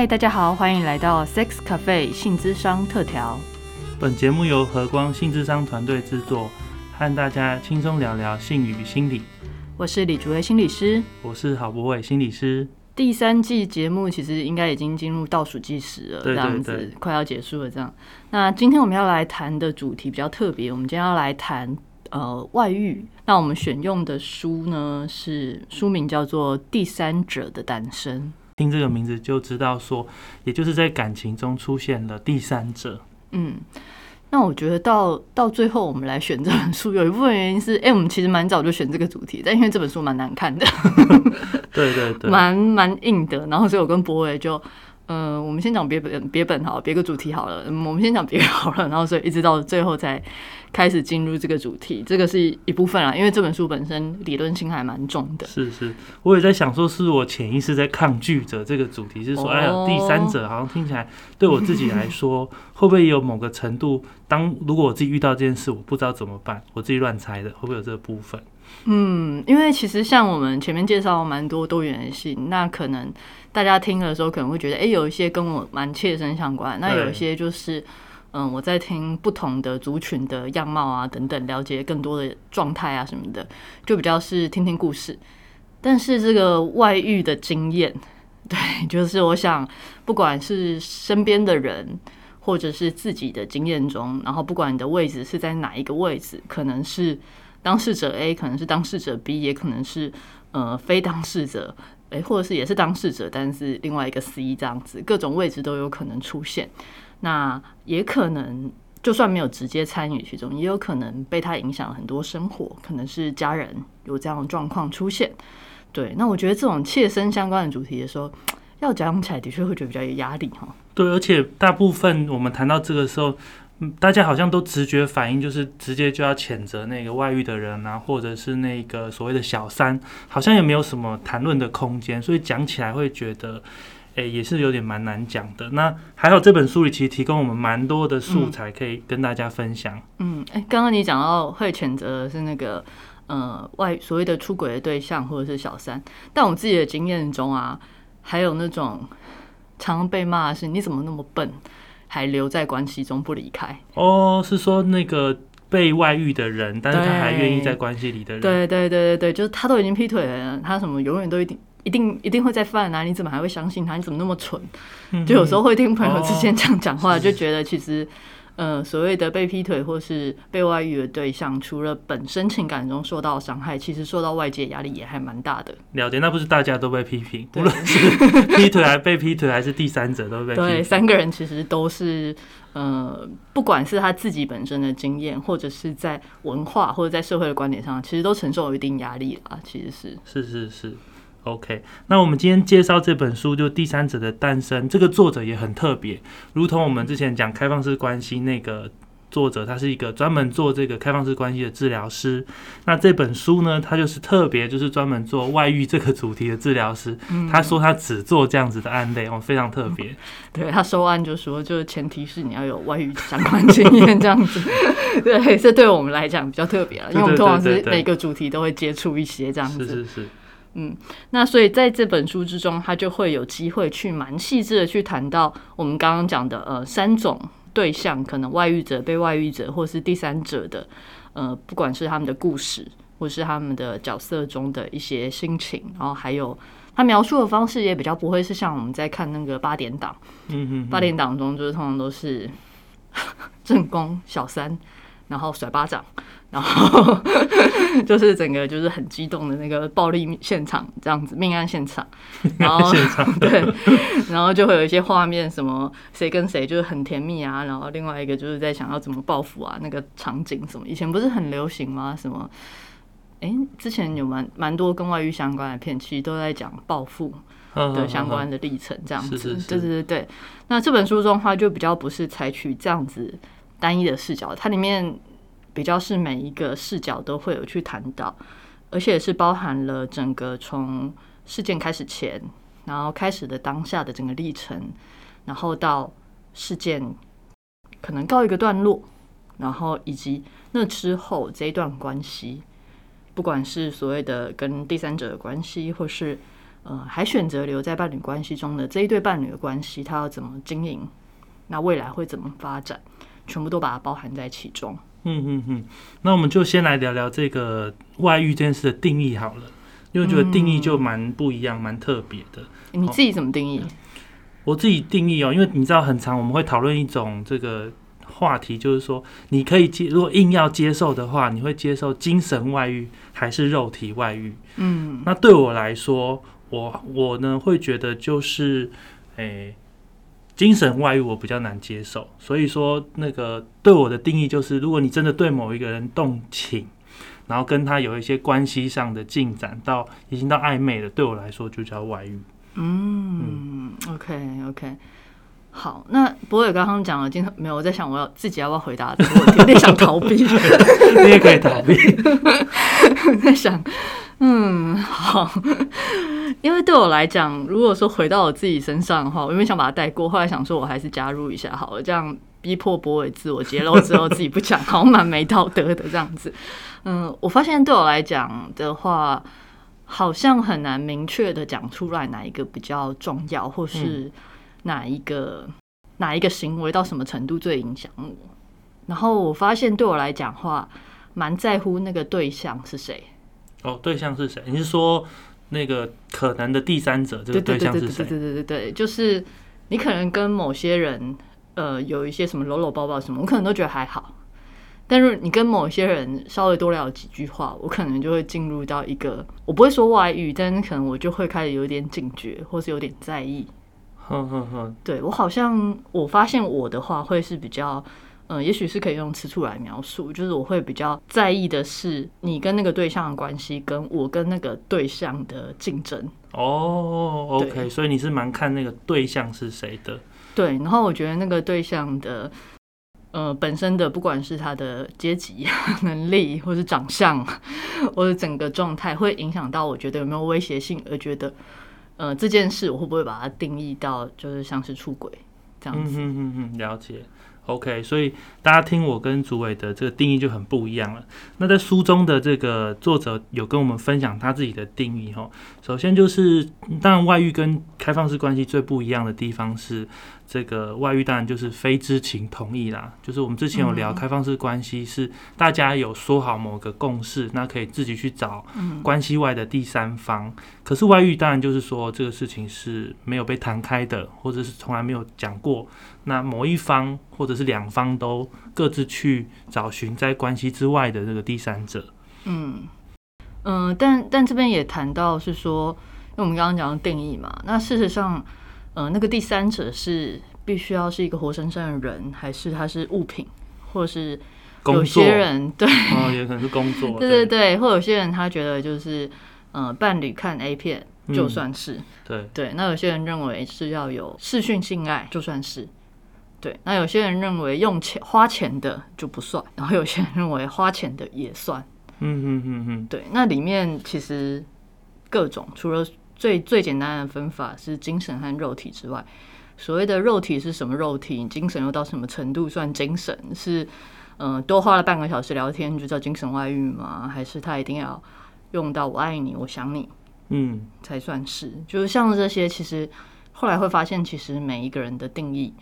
嗨，大家好，欢迎来到 Sex Cafe 性智商特调。本节目由和光性智商团队制作，和大家轻松聊聊性与心理。我是李竹威心理师，我是郝博伟心理师。第三季节目其实应该已经进入倒数计时了，这样子快要结束了。这样，那今天我们要来谈的主题比较特别，我们今天要来谈呃外遇。那我们选用的书呢是书名叫做《第三者的诞生》。听这个名字就知道，说也就是在感情中出现了第三者。嗯，那我觉得到到最后我们来选这本书，有一部分原因是，哎，我们其实蛮早就选这个主题，但因为这本书蛮难看的，对对对，蛮蛮硬的，然后所以我跟博伟就。嗯，我们先讲别本别本好，别个主题好了。我们先讲别好了，然后所以一直到最后才开始进入这个主题，这个是一部分啊。因为这本书本身理论性还蛮重的。是是，我也在想说，是我潜意识在抗拒着这个主题，是说，哎呀，第三者好像听起来对我自己来说，会不会有某个程度？当如果我自己遇到这件事，我不知道怎么办，我自己乱猜的，会不会有这个部分？嗯，因为其实像我们前面介绍蛮多多元性，那可能大家听的时候可能会觉得，哎，有一些跟我蛮切身相关。那有一些就是，嗯，我在听不同的族群的样貌啊等等，了解更多的状态啊什么的，就比较是听听故事。但是这个外遇的经验，对，就是我想，不管是身边的人，或者是自己的经验中，然后不管你的位置是在哪一个位置，可能是。当事者 A 可能是当事者 B，也可能是呃非当事者，诶，或者是也是当事者，但是另外一个 C 这样子，各种位置都有可能出现。那也可能就算没有直接参与其中，也有可能被他影响很多生活，可能是家人有这样的状况出现。对，那我觉得这种切身相关的主题的时候，要讲起来的确会觉得比较有压力哈。对，而且大部分我们谈到这个时候。大家好像都直觉反应就是直接就要谴责那个外遇的人啊，或者是那个所谓的小三，好像也没有什么谈论的空间，所以讲起来会觉得，诶，也是有点蛮难讲的。那还好这本书里其实提供我们蛮多的素材可以跟大家分享。嗯，诶，刚刚你讲到会谴责的是那个呃外所谓的出轨的对象或者是小三，但我自己的经验中啊，还有那种常被骂的是你怎么那么笨。还留在关系中不离开哦，是说那个被外遇的人，但是他还愿意在关系里的人，对对对对对，就是他都已经劈腿了，他什么永远都一定一定一定会再犯啊？你怎么还会相信他？你怎么那么蠢？就有时候会听朋友之间这样讲话，就觉得其实。呃，所谓的被劈腿或是被外遇的对象，除了本身情感中受到伤害，其实受到外界压力也还蛮大的。了解，那不是大家都被批评，无论是 劈腿还被劈腿，还是第三者都被。对，三个人其实都是，呃，不管是他自己本身的经验，或者是在文化或者在社会的观点上，其实都承受一定压力啊。其实是，是是是。OK，那我们今天介绍这本书就《第三者的诞生》，这个作者也很特别，如同我们之前讲开放式关系那个作者，他是一个专门做这个开放式关系的治疗师。那这本书呢，他就是特别就是专门做外遇这个主题的治疗师。他说他只做这样子的案例，哦，非常特别。对他收案就说，就是前提是你要有外遇相关经验这样子。对，这对我们来讲比较特别了，因为我们通常是每个主题都会接触一些这样子。是是是。嗯，那所以在这本书之中，他就会有机会去蛮细致的去谈到我们刚刚讲的呃三种对象，可能外遇者、被外遇者或是第三者的呃，不管是他们的故事，或是他们的角色中的一些心情，然后还有他描述的方式也比较不会是像我们在看那个八点档，嗯哼，八点档中就是通常都是 正宫小三，然后甩巴掌。然后就是整个就是很激动的那个暴力现场，这样子命案现场，然后对，然后就会有一些画面，什么谁跟谁就是很甜蜜啊，然后另外一个就是在想要怎么报复啊，那个场景什么，以前不是很流行吗？什么？哎，之前有蛮蛮多跟外遇相关的片，其实都在讲报复的相关的历程，这样子，对对对对。那这本书中，它就比较不是采取这样子单一的视角，它里面。比较是每一个视角都会有去谈到，而且是包含了整个从事件开始前，然后开始的当下的整个历程，然后到事件可能告一个段落，然后以及那之后这一段关系，不管是所谓的跟第三者的关系，或是呃，还选择留在伴侣关系中的这一对伴侣的关系，他要怎么经营？那未来会怎么发展？全部都把它包含在其中。嗯嗯嗯。那我们就先来聊聊这个外遇这件事的定义好了，因为觉得定义就蛮不一样，蛮特别的。你自己怎么定义？我自己定义哦，因为你知道，很长我们会讨论一种这个话题，就是说，你可以接，如果硬要接受的话，你会接受精神外遇还是肉体外遇？嗯，那对我来说，我我呢会觉得就是，诶。精神外遇我比较难接受，所以说那个对我的定义就是，如果你真的对某一个人动情，然后跟他有一些关系上的进展，到已经到暧昧了，对我来说就叫外遇。嗯，OK OK，好，那博伟刚刚讲了，今天没有我在想，我要自己要不要回答这个问题，有点想逃避。你也可以逃避。在想。嗯，好，因为对我来讲，如果说回到我自己身上的话，我原本想把它带过，后来想说我还是加入一下好了，这样逼迫博伟自我揭露之后自己不讲，好像蛮没道德的这样子。嗯，我发现对我来讲的话，好像很难明确的讲出来哪一个比较重要，或是哪一个哪一个行为到什么程度最影响我。然后我发现对我来讲话，蛮在乎那个对象是谁。哦，对象是谁？你是说那个可能的第三者？这个对象是谁？对对对对对，就是你可能跟某些人，呃，有一些什么搂搂抱抱什么，我可能都觉得还好。但是你跟某些人稍微多聊几句话，我可能就会进入到一个，我不会说外遇，但是可能我就会开始有点警觉，或是有点在意。哼哼哼，对我好像我发现我的话会是比较。嗯，也许是可以用吃醋来描述，就是我会比较在意的是你跟那个对象的关系，跟我跟那个对象的竞争。哦，OK，所以你是蛮看那个对象是谁的。对，然后我觉得那个对象的，呃，本身的不管是他的阶级、能力，或是长相，或者整个状态，会影响到我觉得有没有威胁性，而觉得，呃，这件事我会不会把它定义到就是像是出轨这样子？嗯嗯嗯，了解。OK，所以大家听我跟主委的这个定义就很不一样了。那在书中的这个作者有跟我们分享他自己的定义哈。首先就是，当然外遇跟开放式关系最不一样的地方是。这个外遇当然就是非知情同意啦，就是我们之前有聊开放式关系，是大家有说好某个共识，那可以自己去找关系外的第三方。可是外遇当然就是说这个事情是没有被谈开的，或者是从来没有讲过。那某一方或者是两方都各自去找寻在关系之外的这个第三者。嗯嗯，但但这边也谈到是说，因为我们刚刚讲的定义嘛，那事实上。呃，那个第三者是必须要是一个活生生的人，还是他是物品，或是有些人对，哦，也可能是工作，对对对，或有些人他觉得就是呃，伴侣看 A 片就算是，对对，那有些人认为是要有视讯性爱就算是，对，那有些人认为用钱花钱的就不算，然后有些人认为花钱的也算，嗯嗯嗯嗯，对，那里面其实各种除了。最最简单的分法是精神和肉体之外，所谓的肉体是什么肉体？精神又到什么程度算精神？是嗯，多花了半个小时聊天就叫精神外遇吗？还是他一定要用到我爱你，我想你，嗯，才算是？就是像这些，其实后来会发现，其实每一个人的定义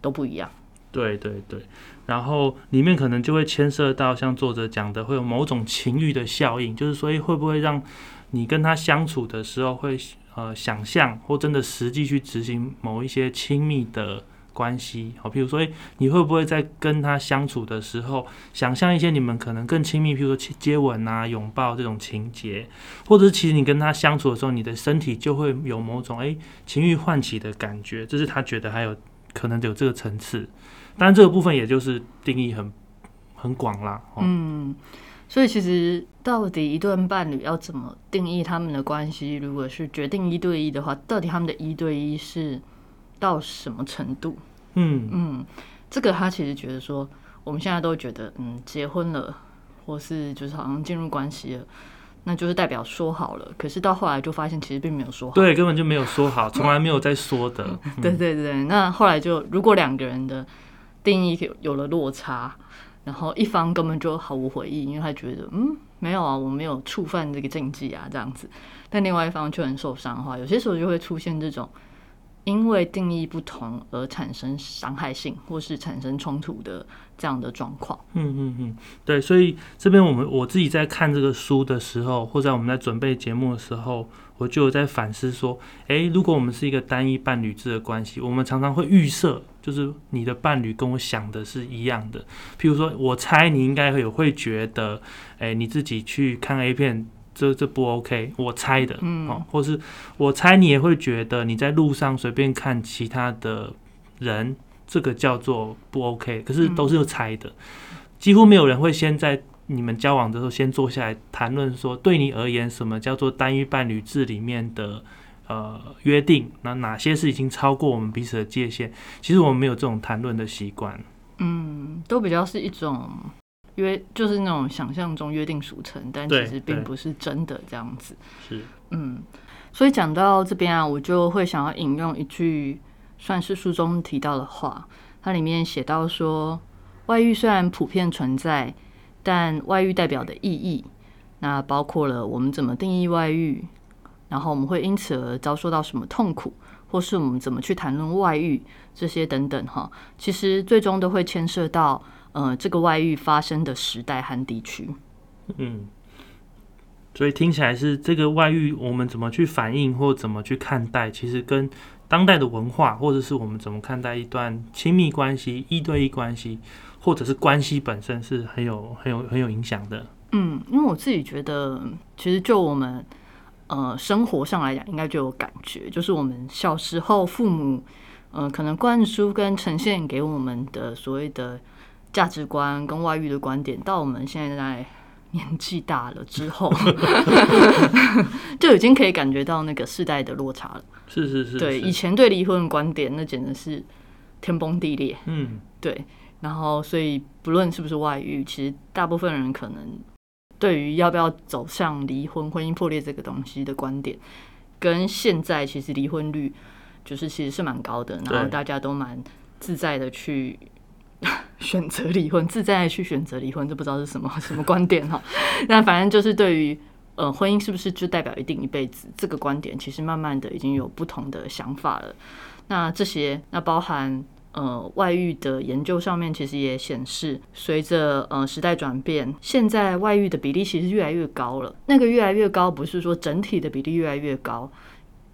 都不一样。对对对，然后里面可能就会牵涉到像作者讲的，会有某种情欲的效应，就是所以会不会让？你跟他相处的时候，会呃想象或真的实际去执行某一些亲密的关系，好，譬如说，你会不会在跟他相处的时候，想象一些你们可能更亲密，譬如说接吻啊、拥抱这种情节，或者是其实你跟他相处的时候，你的身体就会有某种诶情欲唤起的感觉，这是他觉得还有可能有这个层次，当然这个部分也就是定义很很广啦，嗯。所以其实到底一对伴侣要怎么定义他们的关系？如果是决定一对一的话，到底他们的一对一是到什么程度？嗯嗯，这个他其实觉得说，我们现在都觉得，嗯，结婚了，或是就是好像进入关系了，那就是代表说好了。可是到后来就发现，其实并没有说好，对，根本就没有说好，从来没有在说的。对对对，那后来就如果两个人的定义有有了落差。然后一方根本就毫无回应，因为他觉得，嗯，没有啊，我没有触犯这个禁忌啊，这样子。但另外一方却很受伤的话，有些时候就会出现这种因为定义不同而产生伤害性或是产生冲突的这样的状况。嗯嗯嗯，对，所以这边我们我自己在看这个书的时候，或者我们在准备节目的时候，我就有在反思说，诶，如果我们是一个单一伴侣制的关系，我们常常会预设，就是你的伴侣跟我想的是一样的。譬如说，我猜你应该会有会觉得，诶，你自己去看 A 片。这这不 OK，我猜的，哦，或是我猜你也会觉得你在路上随便看其他的人，这个叫做不 OK，可是都是猜的，几乎没有人会先在你们交往的时候先坐下来谈论说，对你而言什么叫做单一伴侣制里面的呃约定，那哪些是已经超过我们彼此的界限？其实我们没有这种谈论的习惯，嗯，都比较是一种。约就是那种想象中约定俗成，但其实并不是真的这样子。是，嗯，所以讲到这边啊，我就会想要引用一句算是书中提到的话，它里面写到说，外遇虽然普遍存在，但外遇代表的意义，那包括了我们怎么定义外遇，然后我们会因此而遭受到什么痛苦，或是我们怎么去谈论外遇这些等等哈，其实最终都会牵涉到。呃，这个外遇发生的时代和地区，嗯，所以听起来是这个外遇，我们怎么去反应或怎么去看待，其实跟当代的文化，或者是我们怎么看待一段亲密关系、一对一关系，或者是关系本身，是很有、很有、很有影响的。嗯，因为我自己觉得，其实就我们呃生活上来讲，应该就有感觉，就是我们小时候父母，呃，可能灌输跟呈现给我们的所谓的。价值观跟外遇的观点，到我们现在年纪大了之后，就已经可以感觉到那个世代的落差了。是是是，对以前对离婚的观点，那简直是天崩地裂。嗯，对。然后，所以不论是不是外遇，其实大部分人可能对于要不要走向离婚、婚姻破裂这个东西的观点，跟现在其实离婚率就是其实是蛮高的，然后大家都蛮自在的去。选择离婚，自在去选择离婚，这不知道是什么什么观点哈。那反正就是对于呃婚姻是不是就代表一定一辈子这个观点，其实慢慢的已经有不同的想法了。那这些那包含呃外遇的研究上面，其实也显示，随着呃时代转变，现在外遇的比例其实越来越高了。那个越来越高，不是说整体的比例越来越高，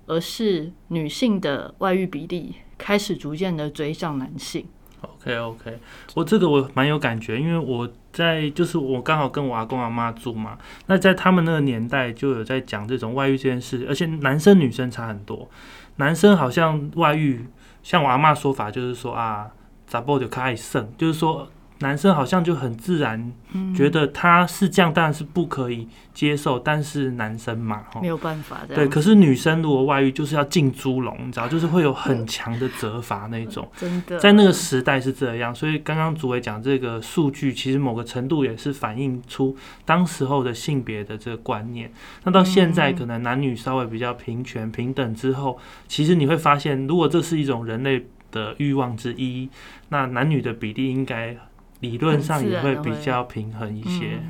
而是女性的外遇比例开始逐渐的追上男性。OK OK，我这个我蛮有感觉，因为我在就是我刚好跟我阿公阿妈住嘛，那在他们那个年代就有在讲这种外遇这件事，而且男生女生差很多，男生好像外遇，像我阿妈说法就是说啊，咋不就开始胜，就是说。男生好像就很自然觉得他是这样，当然是不可以接受。但是男生嘛，没有办法。对，可是女生如果外遇，就是要进猪笼，你知道，就是会有很强的责罚那种。真的，在那个时代是这样。所以刚刚主委讲这个数据，其实某个程度也是反映出当时候的性别的这个观念。那到现在，可能男女稍微比较平权平等之后，其实你会发现，如果这是一种人类的欲望之一，那男女的比例应该。理论上也会比较平衡一些。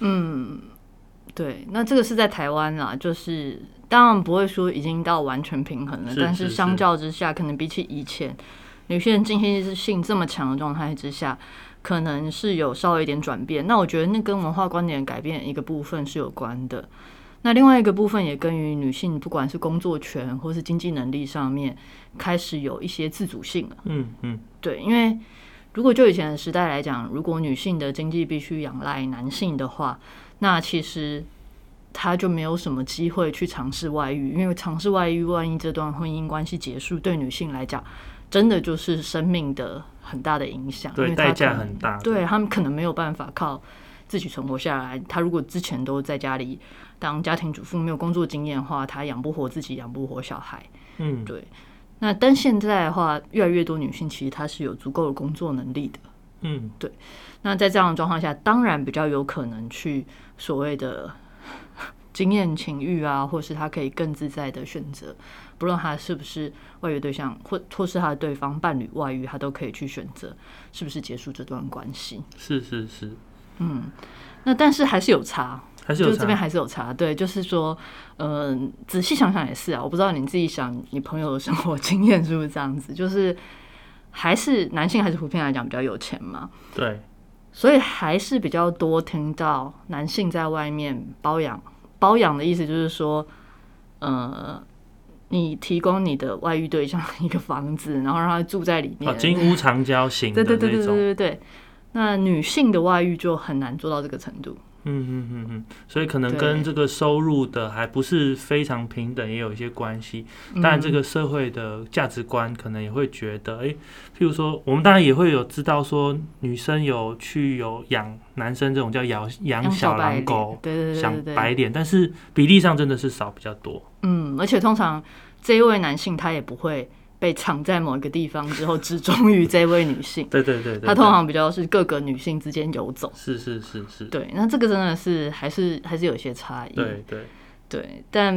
嗯，对，那这个是在台湾啦，就是当然不会说已经到完全平衡了，但是相较之下，可能比起以前女性经济性这么强的状态之下，可能是有稍微一点转变。那我觉得那跟文化观点改变一个部分是有关的。那另外一个部分也跟于女性不管是工作权或是经济能力上面开始有一些自主性了。嗯嗯，对，因为。如果就以前的时代来讲，如果女性的经济必须仰赖男性的话，那其实她就没有什么机会去尝试外遇，因为尝试外遇，万一这段婚姻关系结束，对女性来讲，真的就是生命的很大的影响，对，代价很大。对他们可能没有办法靠自己存活下来。她如果之前都在家里当家庭主妇，没有工作经验的话，她养不活自己，养不活小孩。嗯，对。那但现在的话，越来越多女性其实她是有足够的工作能力的。嗯，对。那在这样的状况下，当然比较有可能去所谓的 经验情欲啊，或是她可以更自在的选择，不论她是不是外遇对象，或或是她的对方伴侣外遇，她都可以去选择是不是结束这段关系。是是是。嗯，那但是还是有差，还是有差就是这边还是有差。对，就是说，嗯、仔细想想也是啊。我不知道你自己想，你朋友的生活 经验是不是这样子？就是还是男性还是普遍来讲比较有钱嘛，对，所以还是比较多听到男性在外面包养。包养的意思就是说，呃，你提供你的外遇对象 一个房子，然后让他住在里面，哦，金屋藏娇 型的对对对对对对。那女性的外遇就很难做到这个程度。嗯嗯嗯嗯，所以可能跟这个收入的还不是非常平等也有一些关系。当然，这嗯个社会的价值观可能也会觉得，诶，譬如说，我们当然也会有知道说，女生有去有养男生这种叫养养养小狼狗，对对对想白脸，但是比例上真的是少比较多。嗯，而且通常这一位男性他也不会被藏在某一个地方之后只忠于这位女性，对对对对，他通常比较是各个女性之间游走。是是是是，对，那这个真的是还是还是有一些差异。对对对，但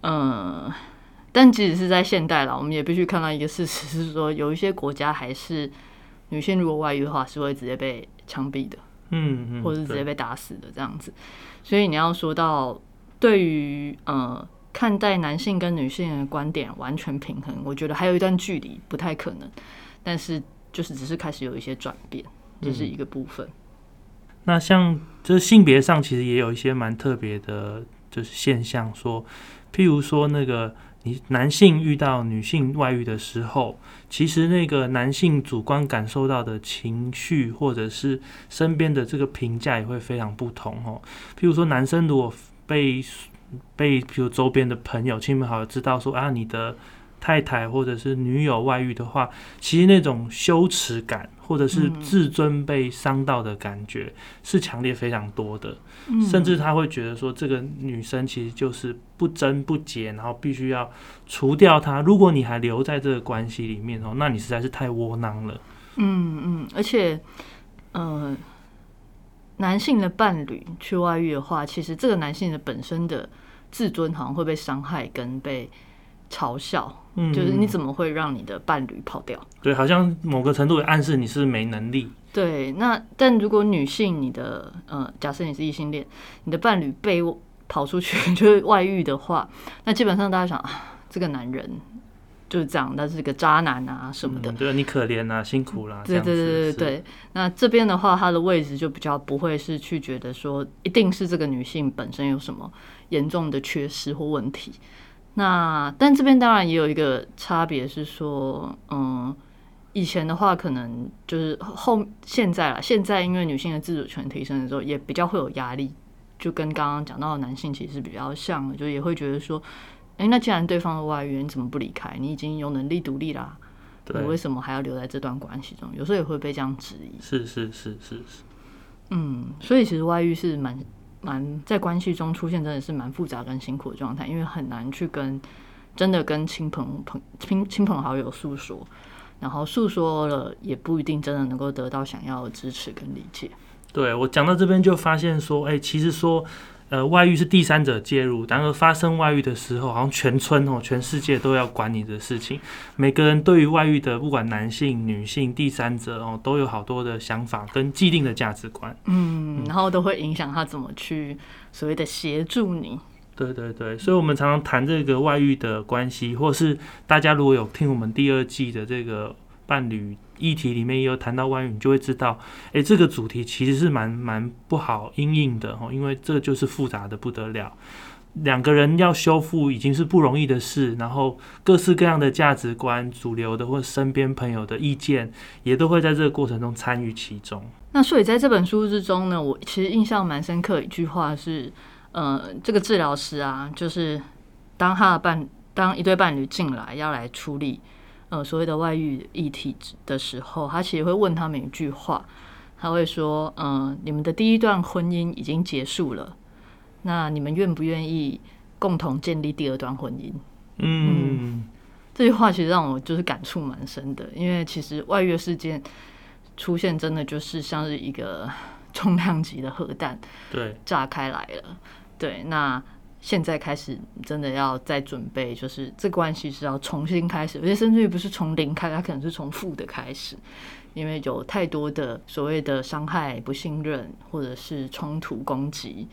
嗯、呃但即使是在现代了，我们也必须看到一个事实是说，有一些国家还是女性如果外遇的话，是会直接被枪毙的。嗯嗯，或者是直接被打死的这样子。所以你要说到对于呃看待男性跟女性的观点完全平衡，我觉得还有一段距离，不太可能。但是就是只是开始有一些转变，这是一个部分。那像就是性别上，其实也有一些蛮特别的，就是现象说，譬如说那个你男性遇到女性外遇的时候，其实那个男性主观感受到的情绪，或者是身边的这个评价也会非常不同哦。譬如说男生如果被被比如周边的朋友、亲朋好友知道说啊你的太太或者是女友外遇的话，其实那种羞耻感或者是嗯自尊被伤到的感觉是强烈非常多的，嗯甚至他会觉得说这个女生其实就是不贞不洁，然后必须要除掉她。如果你还留在这个关系里面哦，那你实在是太窝囊了。嗯嗯，而且呃，男性的伴侣去外遇的话，其实这个男性的本身的自尊好像会被伤害跟被嘲笑。嗯，就是你怎么会让你的伴侣跑掉？对，好像某个程度也暗示你是没能力。对，那但如果女性你的呃，假设你是异性恋，你的伴侣被跑出去 就是外遇的话，那基本上大家想啊，这个男人就是这样，他是个渣男啊什么的。嗯，对你可怜啊，辛苦啦。对对对对对，那这边的话，他的位置就比较不会是去觉得说一定是这个女性本身有什么严重的缺失或问题。那但这边当然也有一个差别是说，嗯，以前的话可能就是后现在啦，现在因为女性的自主权提升的时候，也比较会有压力，就跟刚刚讲到的男性其实是比较像的，就也会觉得说，诶，那既然对方的外遇，你怎么不离开？你已经有能力独立啦，你为，什么还要留在这段关系中？有时候也会被这样质疑。是是是是是，嗯，所以其实外遇是蛮蛮在关系中出现，真的是蛮复杂跟辛苦的状态，因为很难去跟真的跟亲朋朋亲亲朋好友诉说，然后诉说了也不一定真的能够得到想要的支持跟理解。对我讲到这边就发现说，哎、其实说。呃，外遇是第三者介入，然而发生外遇的时候，好像全村哦，全世界都要管你的事情。每个人对于外遇的，不管男性、女性、第三者哦，都有好多的想法跟既定的价值观。嗯，然后都会影响他怎么去所谓的协助你。对对对，所以我们常常谈这个外遇的关系，或是大家如果有听我们第二季的这个伴侣议题里面也有谈到外遇，你就会知道，诶，这个主题其实是蛮蛮不好应应的哦，因为这就是复杂的不得了。两个人要修复已经是不容易的事，然后各式各样的价值观、主流的或身边朋友的意见，也都会在这个过程中参与其中。那所以在这本书之中呢，我其实印象蛮深刻一句话是，呃，这个治疗师啊，就是当他的伴当一对伴侣进来要来处理呃所谓的外遇议题的时候，他其实会问他们一句话，他会说，嗯、你们的第一段婚姻已经结束了，那你们愿不愿意共同建立第二段婚姻？嗯，这句话其实让我就是感触蛮深的，因为其实外遇事件出现，真的就是像是一个 重量级的核弹对，炸开来了。对，那现在开始真的要再准备，就是这关系是要重新开始，而且甚至于不是从零开始，它可能是从负的开始。因为有太多的所谓的伤害、不信任，或者是冲突、攻击，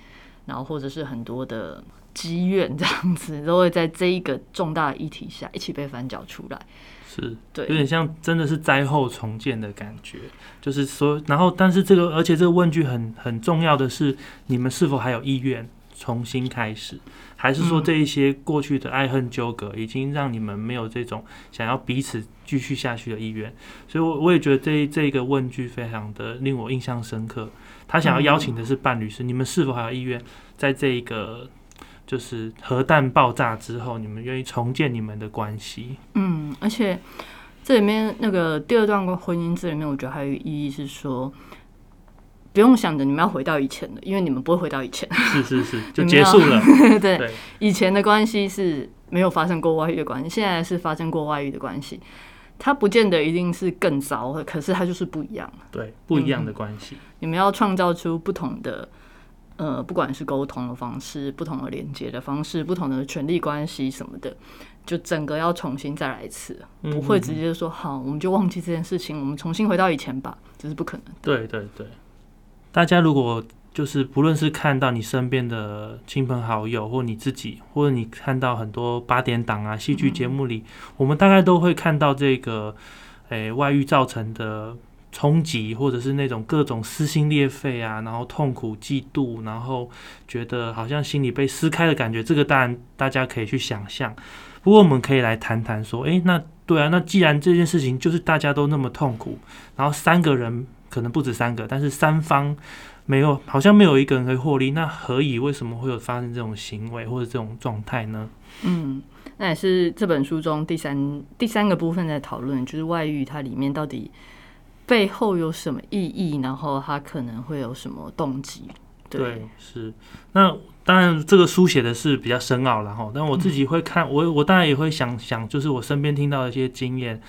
然后或者是很多的积怨，这样子都会在这一个重大议题下一起被翻搅出来。是，对，有点像真的是灾后重建的感觉，就是说，然后但是这个，而且这个问句很很重要的是，你们是否还有意愿重新开始，还是说这一些过去的爱恨纠葛已经让你们没有这种想要彼此继续下去的意愿？所以，我我也觉得这这个问句非常的令我印象深刻。他想要邀请的是伴侣，是你们是否还有意愿在这一个。就是核弹爆炸之后，你们愿意重建你们的关系？嗯，而且这里面那个第二段婚姻这里面，我觉得还有意义是说，不用想着你们要回到以前的，因为你们不会回到以前。是是是，就结束了。对，以前的关系是没有发生过外遇的关系，现在是发生过外遇的关系。它不见得一定是更糟，可是它就是不一样。对，不一样的关系。你们要创造出不同的。呃，不管是沟通的方式、不同的连接的方式、不同的权利关系什么的，就整个要重新再来一次，不会直接说好，我们就忘记这件事情，我们重新回到以前吧，这是不可能。对对对，大家如果就是不论是看到你身边的亲朋好友，或你自己，或者你看到很多八点档啊、戏剧节目里，我们大概都会看到这个，诶，外遇造成的。冲击，或者是那种各种撕心裂肺啊，然后痛苦、嫉妒，然后觉得好像心里被撕开的感觉，这个当然大家可以去想象。不过我们可以来谈谈说，诶，那对啊，那既然这件事情就是大家都那么痛苦，然后三个人可能不止三个，但是三方没有，好像没有一个人可以获利，那何以为什么会有发生这种行为或者这种状态呢？嗯，那也是这本书中第三第三个部分在讨论，就是外遇它里面到底。背后有什么意义？然后它可能会有什么动机？对，是。那当然，这个书写的是比较深奥了哈。但我自己会看，我我当然也会想想，就是我身边听到的一些经验。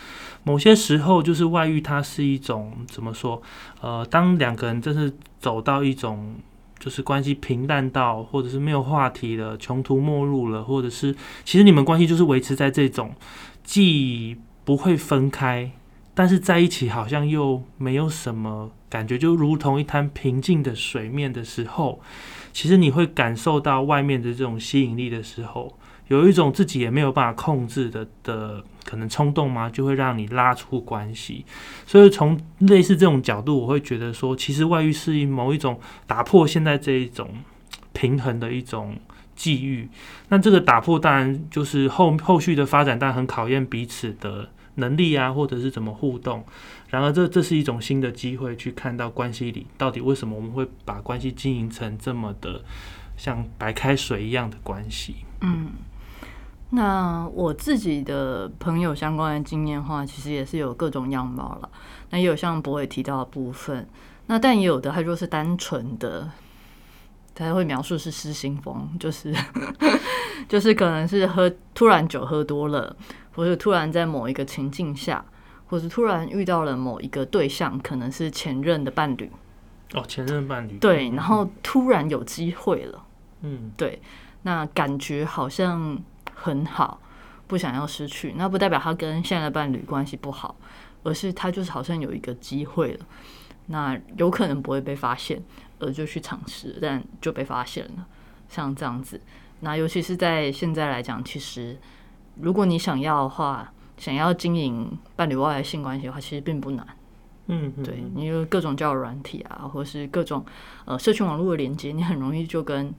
某些时候，就是外遇，它是一种怎么说？呃，当两个人真是走到一种就是关系平淡到，或者是没有话题了，穷途末路了，或者是其实你们关系就是维持在这种既不会分开。但是在一起好像又没有什么感觉，就如同一滩平静的水面的时候，其实你会感受到外面的这种吸引力的时候，有一种自己也没有办法控制的的可能冲动吗？就会让你拉出关系。所以从类似这种角度，我会觉得说，其实外遇是某一种打破现在这一种平衡的一种际遇。那这个打破当然就是后后续的发展，但很考验彼此的。能力啊，或者是怎么互动？然而，这这是一种新的机会，去看到关系里到底为什么我们会把关系经营成这么的像白开水一样的关系。嗯，那我自己的朋友相关的经验话，其实也是有各种样貌了。那也有像博伟提到的部分，那但也有的，他就是单纯的，他会描述是失心疯，就是 就是可能是喝突然酒喝多了。或者突然在某一个情境下，或者突然遇到了某一个对象，可能是前任的伴侣。哦，前任伴侣。对，然后突然有机会了。嗯，对，那感觉好像很好，不想要失去。那不代表他跟现在的伴侣关系不好，而是他就是好像有一个机会了，那有可能不会被发现，而就去尝试，但就被发现了。像这样子，那尤其是在现在来讲，其实。如果你想要的话，想要经营伴侣外的性关系的话，其实并不难。嗯，对，你有各种交友软体啊，或是各种呃社群网络的连接，你很容易就跟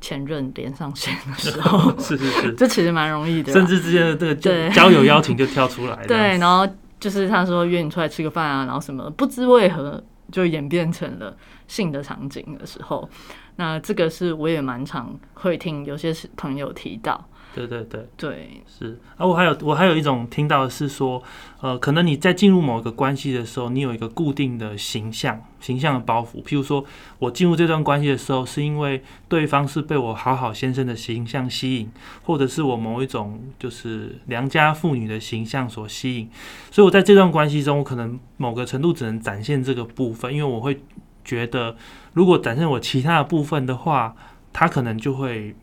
前任连上线的时候，是是是，这其实蛮容易的。甚至之间的这个交友邀请就跳出来。对，然后就是他说约你出来吃个饭啊，然后什么不知为何就演变成了性的场景的时候，那这个是我也蛮常会听有些朋友提到。对对对对，是啊，我还有我还有一种听到的是说，呃，可能你在进入某一个关系的时候，你有一个固定的形象、形象的包袱。譬如说，我进入这段关系的时候，是因为对方是被我好好先生的形象吸引，或者是我某一种就是良家妇女的形象所吸引，所以我在这段关系中，我可能某个程度只能展现这个部分，因为我会觉得，如果展现我其他的部分的话，他可能就会。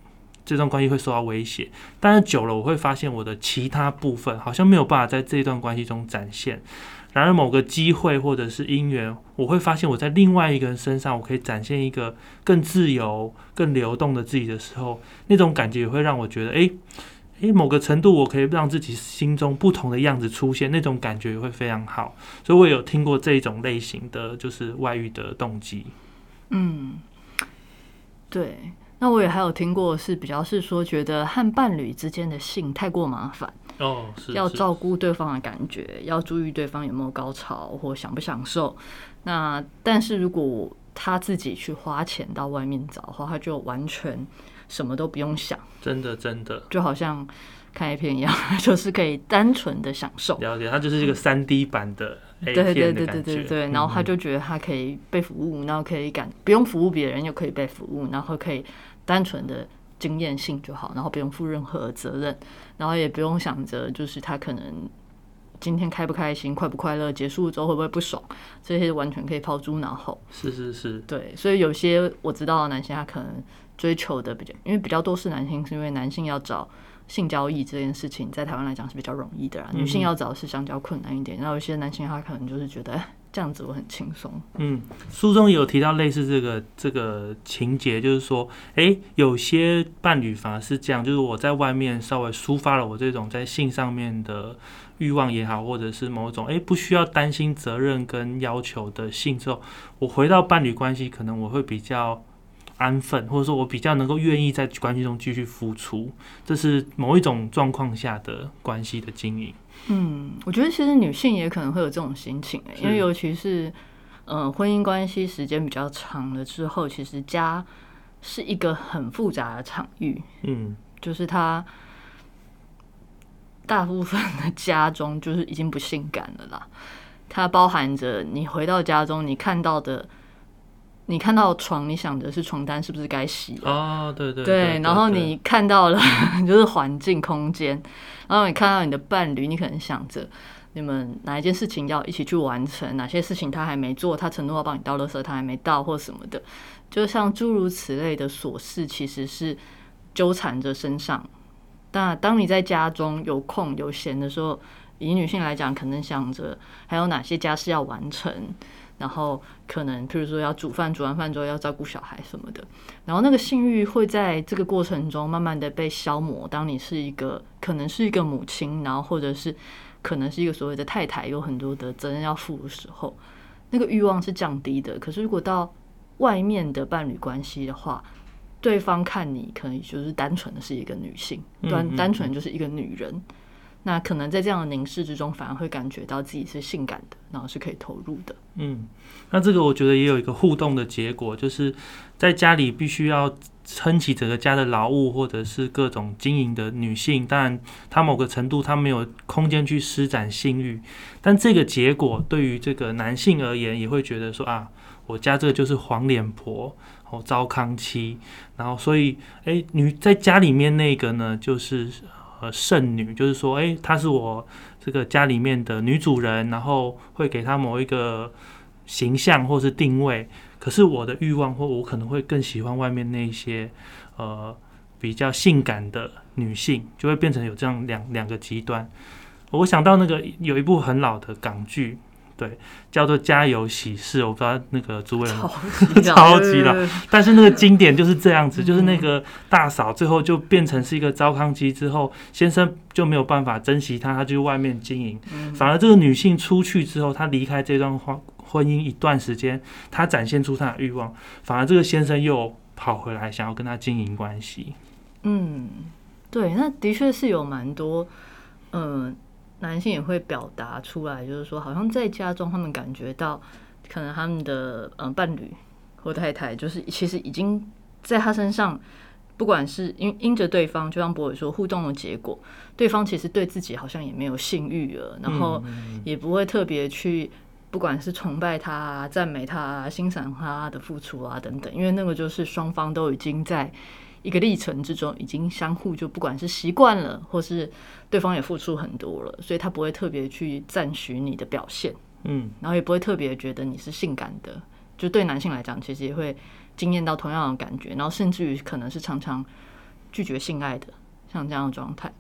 这段关系会受到威胁。但是久了，我会发现我的其他部分好像没有办法在这段关系中展现。然而某个机会或者是因缘，我会发现我在另外一个人身上，我可以展现一个更自由、更流动的自己的时候，那种感觉也会让我觉得，诶诶，某个程度我可以让自己心中不同的样子出现，那种感觉也会非常好。所以我有听过这一种类型的就是外遇的动机。嗯，对。那我也还有听过是比较是说，觉得和伴侣之间的性太过麻烦。哦，是要照顾对方的感觉，要注意对方有没有高潮或享不享受。那但是如果他自己去花钱到外面找的话，他就完全什么都不用想，真的真的，就好像看一片一样，就是可以单纯的享受。了解，他就是一个三 D 版的对对对对。对对，然后他就觉得他可以被服务，然后可以感不用服务别人，又可以被服务，然后可以单纯的经验性就好，然后不用负任何责任，然后也不用想着就是他可能今天开不开心、快不快乐，结束之后会不会不爽，这些完全可以抛诸脑后。是是是，对，所以有些我知道的男性，他可能追求的比较，因为比较多是男性，是因为男性要找性交易这件事情，在台湾来讲是比较容易的啦，女性要找是相较困难一点。然后有些男性他可能就是觉得，哎，这样子我很轻松。嗯，书中有提到类似这个这个情节，就是说，诶，有些伴侣反而是这样，就是我在外面稍微抒发了我这种在性上面的欲望也好，或者是某种诶不需要担心责任跟要求的性之后，我回到伴侣关系，可能我会比较安分，或者说我比较能够愿意在关系中继续付出，这是某一种状况下的关系的经营。嗯，我觉得其实女性也可能会有这种心情、欸，因为尤其是呃婚姻关系时间比较长了之后，其实家是一个很复杂的场域，嗯，就是它大部分的家中就是已经不性感了啦，它包含着你回到家中你看到的。你看到床，你想的是床单是不是该洗了？哦，对对对，然后你看到了 就是环境空间，然后你看到你的伴侣，你可能想着你们哪一件事情要一起去完成，哪些事情他还没做，他承诺要帮你倒垃圾，他还没到或什么的，就像诸如此类的琐事，其实是纠缠着身上。那当你在家中有空有闲的时候，以女性来讲，可能想着还有哪些家事要完成。然后可能，譬如说要煮饭，煮完饭之后要照顾小孩什么的，然后那个性欲会在这个过程中慢慢的被消磨。当你是一个可能是一个母亲，然后或者是可能是一个所谓的太太，有很多的责任要负的时候，那个欲望是降低的。可是如果到外面的伴侣关系的话，对方看你可能就是单纯的是一个女性，单单纯就是一个女人。那可能在这样的凝视之中，反而会感觉到自己是性感的，然后是可以投入的。嗯，那这个我觉得也有一个互动的结果，就是在家里必须要撑起整个家的劳务，或者是各种经营的女性，当然她某个程度她没有空间去施展性欲，但这个结果对于这个男性而言，也会觉得说啊，我家这个就是黄脸婆哦，糟糠妻，然后所以哎，女在家里面那个呢，就是。呃，剩女就是说，诶，她是我这个家里面的女主人，然后会给她某一个形象或是定位。可是我的欲望或我可能会更喜欢外面那些呃比较性感的女性，就会变成有这样两两个极端。我想到那个有一部很老的港剧。对，叫做《家有喜事》，我不知道那个诸位超级 了，但是那个经典就是这样子，就是那个大嫂最后就变成是一个糟糠妻之后，先生就没有办法珍惜她，她就外面经营，反而这个女性出去之后，她离开这段婚婚姻一段时间，她展现出她的欲望，反而这个先生又跑回来想要跟她经营关系。嗯，对，那的确是有蛮多，嗯。男性也会表达出来，就是说，好像在家中，他们感觉到，可能他们的嗯伴侣或太太，就是其实已经在他身上，不管是因因着对方，就像博伟说，互动的结果，对方其实对自己好像也没有性欲了，然后也不会特别去，不管是崇拜他、赞美他、欣赏他的付出啊等等，因为那个就是双方都已经在。一个历程之中，已经相互就不管是习惯了，或是对方也付出很多了，所以他不会特别去赞许你的表现，嗯，然后也不会特别觉得你是性感的。就对男性来讲，其实也会惊艳到同样的感觉，然后甚至于可能是常常拒绝性爱的，像这样的状态。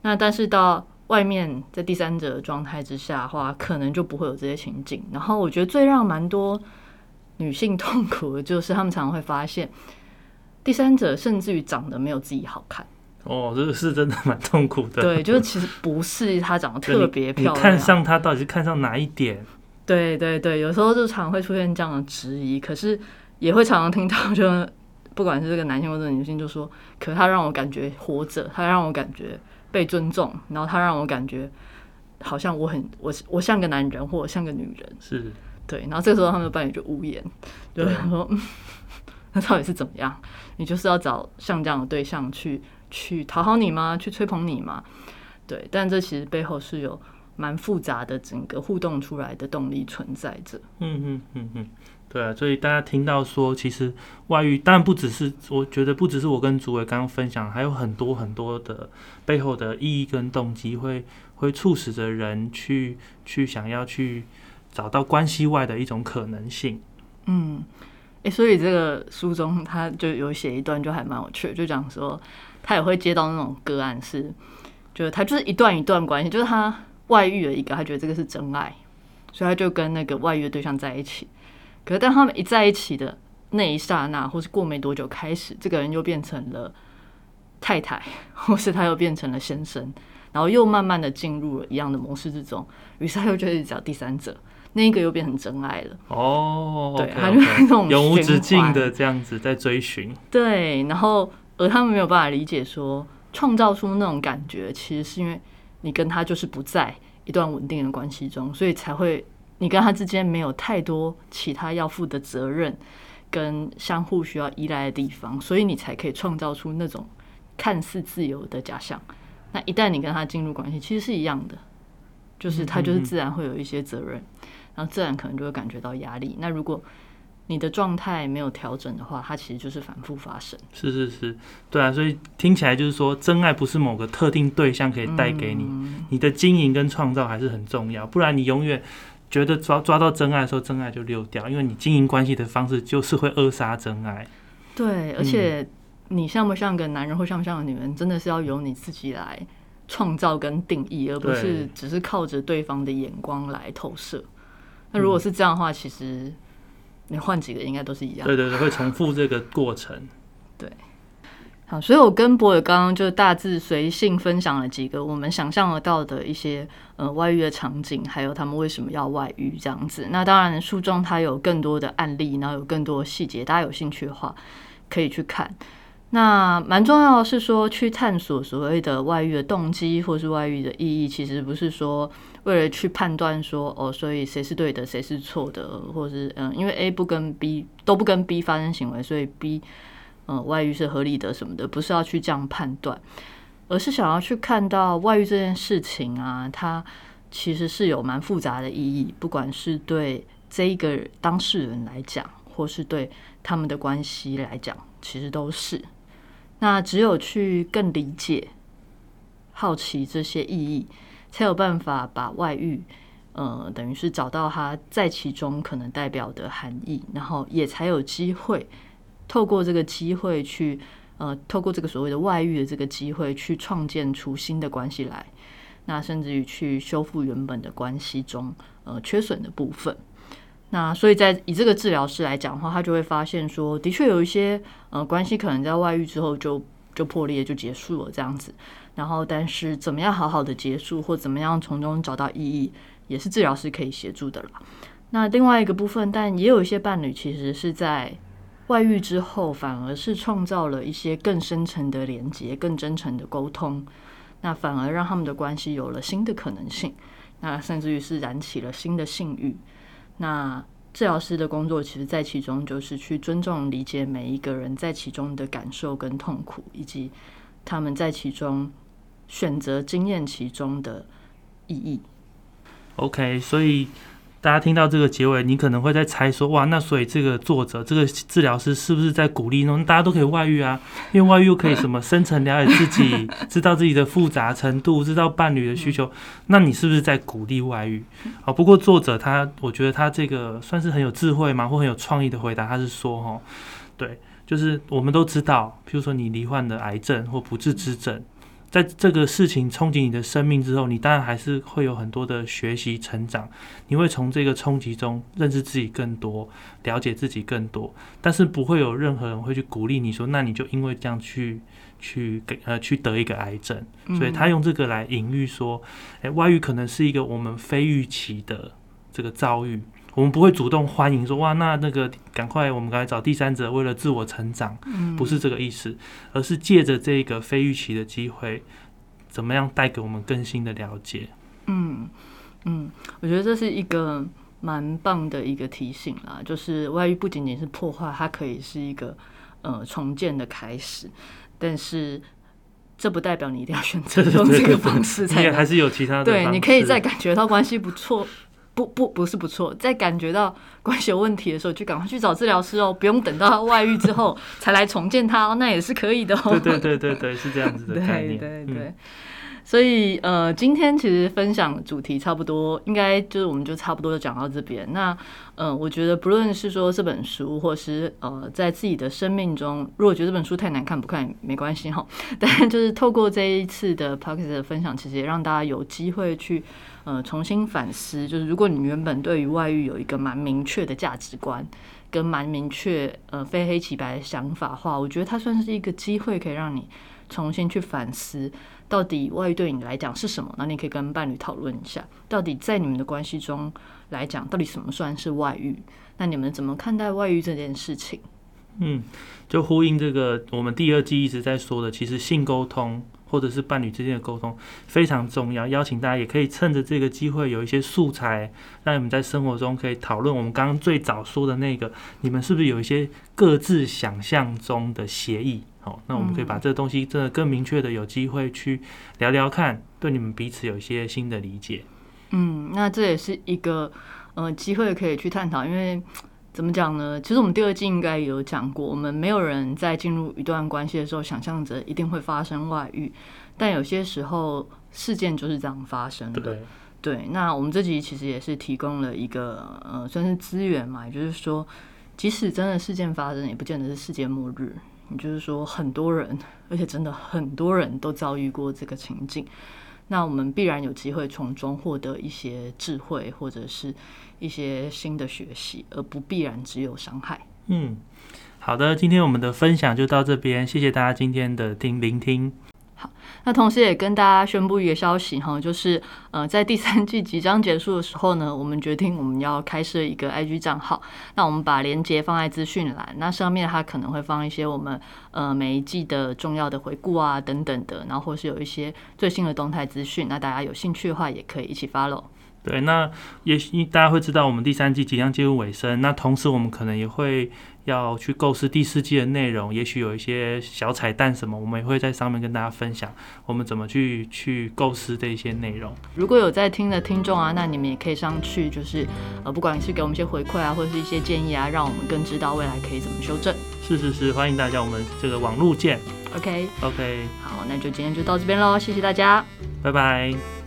那但是到外面在第三者的状态之下的话，可能就不会有这些情景。然后我觉得最让蛮多女性痛苦的就是，她们常常会发现，第三者甚至于长得没有自己好看。哦，这个是真的蛮痛苦的。对，就是其实不是他长得特别漂亮，看上他到底是看上哪一点？对对对，有时候就常会出现这样的质疑，可是也会常常听到，就不管是这个男性或者女性，就说，可他让我感觉活着，他让我感觉被尊重，然后他让我感觉好像我很我我像个男人，或者像个女人，是对。然后这个时候他们的伴侣就无言，就说，那到底是怎么样？你就是要找像这样的对象去。去讨好你吗？去吹捧你吗？对，但这其实背后是有蛮复杂的整个互动出来的动力存在着。嗯嗯嗯嗯，对啊，所以大家听到说，其实外遇当然不只是，我觉得不只是我跟主委刚刚分享，还有很多很多的背后的意义跟动机，会会促使着人去去想要去找到关系外的一种可能性。嗯，哎，所以这个书中他就有写一段，就还蛮有趣，就讲说。他也会接到那种个案，是，就是他就是一段一段关系，就是他外遇了一个，他觉得这个是真爱，所以他就跟那个外遇的对象在一起。可是当他们一在一起的那一刹那，或是过没多久开始，这个人又变成了太太，或是他又变成了先生，然后又慢慢的进入了一样的模式之中。于是他又觉得找第三者，那个又变成真爱了。哦，对，他就那种永无止境的这样子在追寻。对，然后。而他们没有办法理解，说创造出那种感觉，其实是因为你跟他就是不在一段稳定的关系中，所以才会你跟他之间没有太多其他要负的责任跟相互需要依赖的地方，所以你才可以创造出那种看似自由的假象。那一旦你跟他进入关系，其实是一样的，就是他就是自然会有一些责任，然后自然可能就会感觉到压力。那如果你的状态没有调整的话，它其实就是反复发生。是是是，对啊，所以听起来就是说，真爱不是某个特定对象可以带给你，你的经营跟创造还是很重要。不然你永远觉得抓抓到真爱的时候，真爱就溜掉，因为你经营关系的方式就是会扼杀真爱。对，而且你像不像个男人，或像不像个女人，真的是要由你自己来创造跟定义，而不是只是靠着对方的眼光来投射。那如果是这样的话，其实。你换几个应该都是一样。对对对，会重复这个过程。对，好，所以我跟博尔刚刚就大致随性分享了几个我们想象得到的一些呃外遇的场景，还有他们为什么要外遇这样子。那当然书中它有更多的案例，然后有更多细节，大家有兴趣的话可以去看。那蛮重要的是说，去探索所谓的外遇的动机，或是外遇的意义，其实不是说为了去判断说哦，所以谁是对的，谁是错的，或者是嗯，因为 A 不跟 B 都不跟 B 发生行为，所以 B 嗯外遇是合理的什么的，不是要去这样判断，而是想要去看到外遇这件事情啊，它其实是有蛮复杂的意义，不管是对这一个当事人来讲，或是对他们的关系来讲，其实都是。那只有去更理解、好奇这些意义，才有办法把外遇，呃，等于是找到它在其中可能代表的含义，然后也才有机会透过这个机会去，呃，透过这个所谓的外遇的这个机会去创建出新的关系来，那甚至于去修复原本的关系中呃缺损的部分。那所以在以这个治疗师来讲的话，他就会发现说，的确有一些呃关系可能在外遇之后就就破裂就结束了这样子。然后，但是怎么样好好的结束，或怎么样从中找到意义，也是治疗师可以协助的啦。那另外一个部分，但也有一些伴侣其实是在外遇之后，反而是创造了一些更深层的连接、更真诚的沟通，那反而让他们的关系有了新的可能性，那甚至于是燃起了新的性欲。那治疗师的工作，其实在其中就是去尊重、理解每一个人在其中的感受跟痛苦，以及他们在其中选择经验其中的意义。OK，所以。大家听到这个结尾，你可能会在猜说，哇，那所以这个作者、这个治疗师是不是在鼓励呢？大家都可以外遇啊，因为外遇又可以什么深层了解自己，知道自己的复杂程度，知道伴侣的需求，那你是不是在鼓励外遇？啊，不过作者他，我觉得他这个算是很有智慧嘛，或很有创意的回答，他是说，哦，对，就是我们都知道，譬如说你罹患的癌症或不治之症，在这个事情冲击你的生命之后，你当然还是会有很多的学习成长，你会从这个冲击中认识自己更多，了解自己更多，但是不会有任何人会去鼓励你说，那你就因为这样去去给呃去得一个癌症，所以他用这个来隐喻说，诶，外遇可能是一个我们非预期的这个遭遇。我们不会主动欢迎说哇，那那个赶快，我们赶快找第三者，为了自我成长，不是这个意思，而是借着这个非预期的机会，怎么样带给我们更新的了解？嗯嗯，我觉得这是一个蛮棒的一个提醒啦，就是外遇不仅仅是破坏，它可以是一个呃重建的开始，但是这不代表你一定要选择用这个方式，才还是有其他的对，你可以在感觉到关系不错。不不不是不错，在感觉到关系有问题的时候，就赶快去找治疗师哦，不用等到外遇之后 才来重建它哦，那也是可以的哦。对对对对对，是这样子的概念。对对对，所以呃，今天其实分享主题差不多，应该就是我们就差不多就讲到这边。那嗯，我觉得不论是说这本书，或是呃，在自己的生命中，如果觉得这本书太难看，不看也没关系哈。但就是透过这一次的 p o c k e t 的分享，其实也让大家有机会去。呃，重新反思，就是如果你原本对于外遇有一个蛮明确的价值观，跟蛮明确呃非黑即白的想法的话，我觉得它算是一个机会，可以让你重新去反思，到底外遇对你来讲是什么？那你可以跟伴侣讨论一下，到底在你们的关系中来讲，到底什么算是外遇？那你们怎么看待外遇这件事情？嗯，就呼应这个我们第二季一直在说的，其实性沟通。或者是伴侣之间的沟通非常重要，邀请大家也可以趁着这个机会有一些素材，让你们在生活中可以讨论我们刚刚最早说的那个，你们是不是有一些各自想象中的协议？好，那我们可以把这个东西真的更明确的有机会去聊聊看，对你们彼此有一些新的理解。嗯，那这也是一个呃机会可以去探讨，因为。怎么讲呢？其实我们第二季应该有讲过，我们没有人在进入一段关系的时候想象着一定会发生外遇，但有些时候事件就是这样发生的。对，那我们这集其实也是提供了一个呃，算是资源嘛，也就是说，即使真的事件发生，也不见得是世界末日。也就是说，很多人，而且真的很多人都遭遇过这个情境。那我们必然有机会从中获得一些智慧，或者是一些新的学习，而不必然只有伤害。嗯，好的，今天我们的分享就到这边，谢谢大家今天的听聆听。那同时也跟大家宣布一个消息哈，就是呃，在第三季即将结束的时候呢，我们决定我们要开设一个 IG 账号。那我们把链接放在资讯栏，那上面它可能会放一些我们呃每一季的重要的回顾啊等等的，然后或是有一些最新的动态资讯。那大家有兴趣的话，也可以一起 follow。对，那也许大家会知道我们第三季即将进入尾声，那同时我们可能也会。要去构思第四季的内容，也许有一些小彩蛋什么，我们也会在上面跟大家分享，我们怎么去去构思的一些内容。如果有在听的听众啊，那你们也可以上去，就是呃，不管是给我们一些回馈啊，或者是一些建议啊，让我们更知道未来可以怎么修正。是是是，欢迎大家，我们这个网路见。OK OK，好，那就今天就到这边喽，谢谢大家，拜拜。